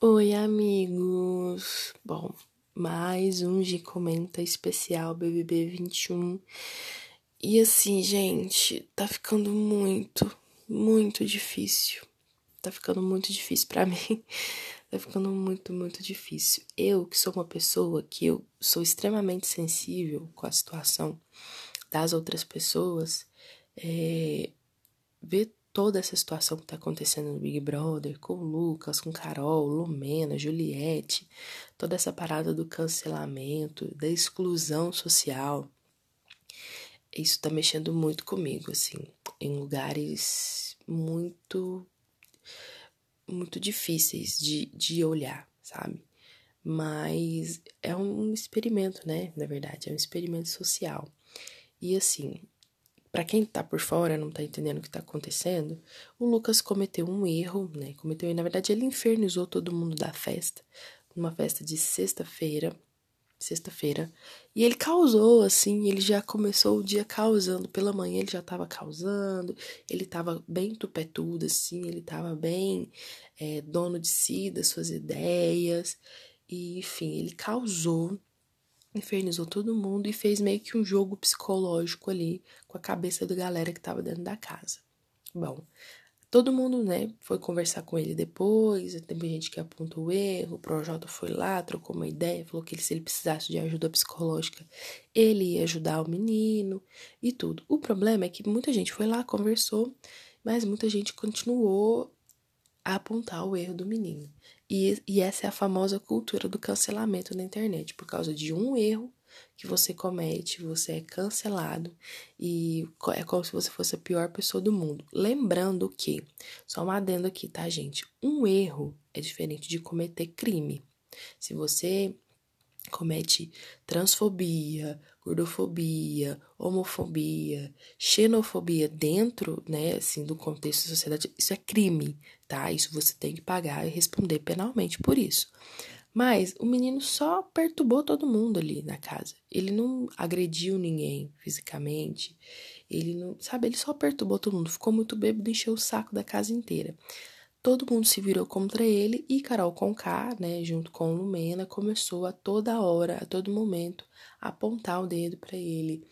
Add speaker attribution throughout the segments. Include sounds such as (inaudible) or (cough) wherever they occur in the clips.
Speaker 1: Oi, amigos! Bom, mais um de comenta especial BBB 21. E assim, gente, tá ficando muito, muito difícil. Tá ficando muito difícil para (laughs) mim. Tá ficando muito, muito difícil. Eu, que sou uma pessoa que eu sou extremamente sensível com a situação das outras pessoas, é, ver toda essa situação que tá acontecendo no Big Brother, com o Lucas, com Carol, Lumena, Juliette, toda essa parada do cancelamento, da exclusão social. Isso tá mexendo muito comigo, assim, em lugares muito, muito difíceis de, de olhar, sabe? Mas é um experimento, né? Na verdade, é um experimento social. E assim, para quem tá por fora, não tá entendendo o que tá acontecendo, o Lucas cometeu um erro, né? Cometeu, na verdade, ele infernizou todo mundo da festa, numa festa de sexta-feira, sexta-feira, e ele causou assim, ele já começou o dia causando, pela manhã ele já tava causando, ele tava bem tupetudo assim, ele tava bem é, dono de si, das suas ideias, e enfim, ele causou infernizou todo mundo e fez meio que um jogo psicológico ali com a cabeça da galera que tava dentro da casa. Bom, todo mundo, né, foi conversar com ele depois, teve gente que apontou o erro, o Projota foi lá, trocou uma ideia, falou que ele, se ele precisasse de ajuda psicológica, ele ia ajudar o menino e tudo. O problema é que muita gente foi lá, conversou, mas muita gente continuou a apontar o erro do menino. E, e essa é a famosa cultura do cancelamento na internet. Por causa de um erro que você comete, você é cancelado e é como se você fosse a pior pessoa do mundo. Lembrando que, só um adendo aqui, tá, gente? Um erro é diferente de cometer crime. Se você comete transfobia, gordofobia, homofobia, xenofobia dentro, né, assim, do contexto da sociedade, isso é crime, tá? Isso você tem que pagar e responder penalmente por isso. Mas o menino só perturbou todo mundo ali na casa. Ele não agrediu ninguém fisicamente. Ele não, sabe, ele só perturbou todo mundo. Ficou muito bêbado, encheu o saco da casa inteira. Todo mundo se virou contra ele e Carol Conká, né, junto com Lumena, começou a toda hora, a todo momento, apontar o dedo para ele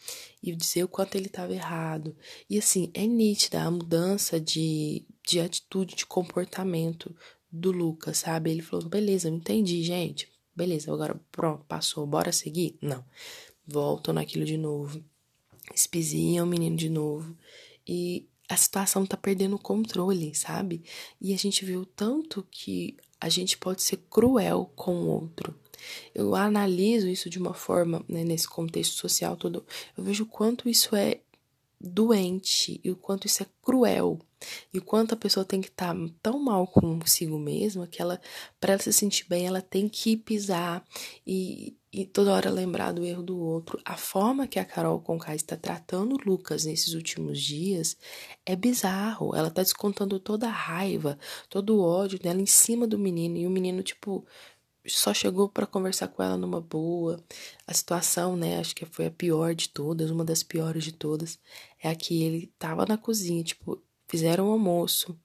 Speaker 1: e dizer o quanto ele estava errado. E assim, é nítida a mudança de, de atitude, de comportamento do Lucas, sabe? Ele falou: beleza, eu entendi, gente. Beleza, agora pronto, passou, bora seguir? Não. Voltam naquilo de novo. Espizinham o menino de novo. E a situação tá perdendo o controle, sabe? E a gente viu tanto que a gente pode ser cruel com o outro. Eu analiso isso de uma forma, né, nesse contexto social todo, eu vejo quanto isso é doente e o quanto isso é cruel e o quanto a pessoa tem que estar tá tão mal consigo mesma que ela para ela se sentir bem ela tem que pisar e, e toda hora lembrar do erro do outro. A forma que a Carol Conká está tratando o Lucas nesses últimos dias é bizarro. Ela está descontando toda a raiva todo o ódio dela em cima do menino e o menino tipo só chegou para conversar com ela numa boa. A situação, né, acho que foi a pior de todas, uma das piores de todas, é a que ele tava na cozinha, tipo, fizeram o almoço,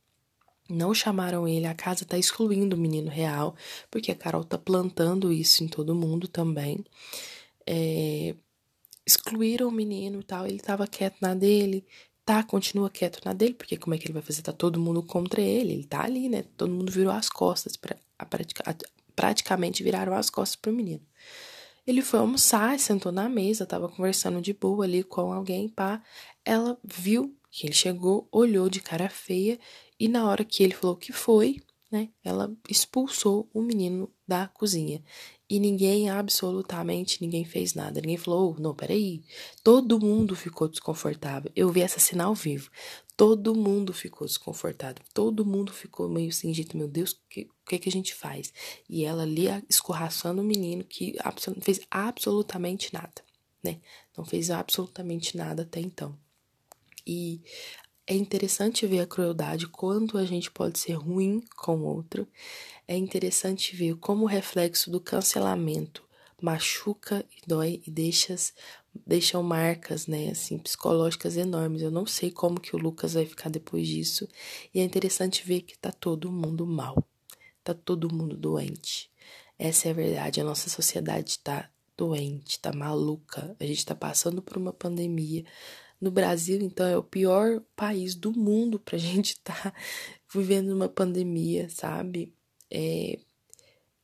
Speaker 1: não chamaram ele, a casa tá excluindo o menino real, porque a Carol tá plantando isso em todo mundo também. É, excluíram o menino e tal, ele tava quieto na dele, tá, continua quieto na dele, porque como é que ele vai fazer? Tá todo mundo contra ele, ele tá ali, né? Todo mundo virou as costas para praticar praticamente viraram as costas pro menino. Ele foi almoçar, sentou na mesa, tava conversando de boa ali com alguém, pá. Ela viu que ele chegou, olhou de cara feia e na hora que ele falou que foi, né, ela expulsou o menino da cozinha. E ninguém, absolutamente ninguém fez nada. Ninguém falou, oh, não, peraí. Todo mundo ficou desconfortável. Eu vi essa cena ao vivo. Todo mundo ficou desconfortável. Todo mundo ficou meio assim, gente, meu Deus, o que, que, que a gente faz? E ela ali escorraçando o menino que não fez absolutamente nada, né? Não fez absolutamente nada até então. E é interessante ver a crueldade, quanto a gente pode ser ruim com o outro. É interessante ver como o reflexo do cancelamento machuca e dói e deixa deixam marcas, né, assim, psicológicas enormes. Eu não sei como que o Lucas vai ficar depois disso. E é interessante ver que tá todo mundo mal. Tá todo mundo doente. Essa é a verdade. A nossa sociedade tá doente, tá maluca. A gente tá passando por uma pandemia. No Brasil, então, é o pior país do mundo pra (laughs) gente estar tá vivendo uma pandemia, sabe? É,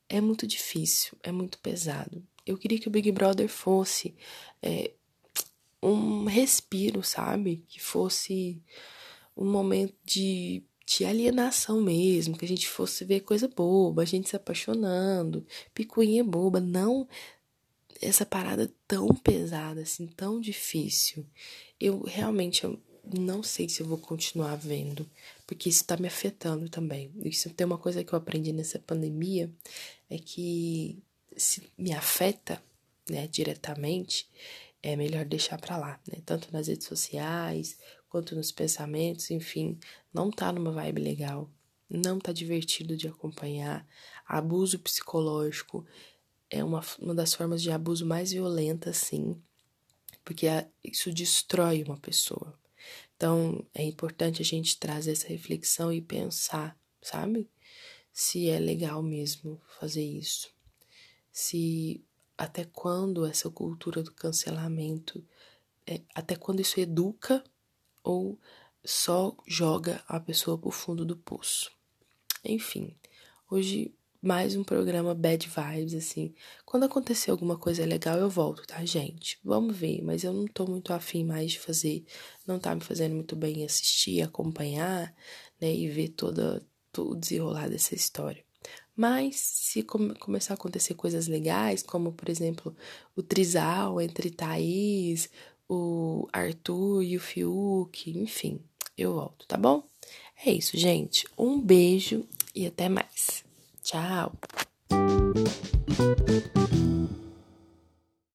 Speaker 1: é muito difícil, é muito pesado. Eu queria que o Big Brother fosse é, um respiro, sabe? Que fosse um momento de, de alienação mesmo, que a gente fosse ver coisa boba, a gente se apaixonando, picuinha boba, não essa parada tão pesada, assim, tão difícil. Eu realmente eu não sei se eu vou continuar vendo, porque isso tá me afetando também. Isso tem uma coisa que eu aprendi nessa pandemia, é que se me afeta, né, diretamente, é melhor deixar para lá, né? Tanto nas redes sociais, quanto nos pensamentos, enfim, não tá numa vibe legal, não tá divertido de acompanhar. Abuso psicológico é uma, uma das formas de abuso mais violenta, sim, porque isso destrói uma pessoa. Então, é importante a gente trazer essa reflexão e pensar, sabe? Se é legal mesmo fazer isso se até quando essa cultura do cancelamento, é, até quando isso educa ou só joga a pessoa pro fundo do poço. Enfim, hoje mais um programa Bad Vibes, assim. Quando acontecer alguma coisa legal, eu volto, tá, gente? Vamos ver, mas eu não tô muito afim mais de fazer, não tá me fazendo muito bem assistir, acompanhar, né, e ver todo o desenrolar dessa história. Mas se come, começar a acontecer coisas legais, como por exemplo o trisal entre Thaís, o Arthur e o Fiuk, enfim, eu volto, tá bom? É isso, gente. Um beijo e até mais. Tchau.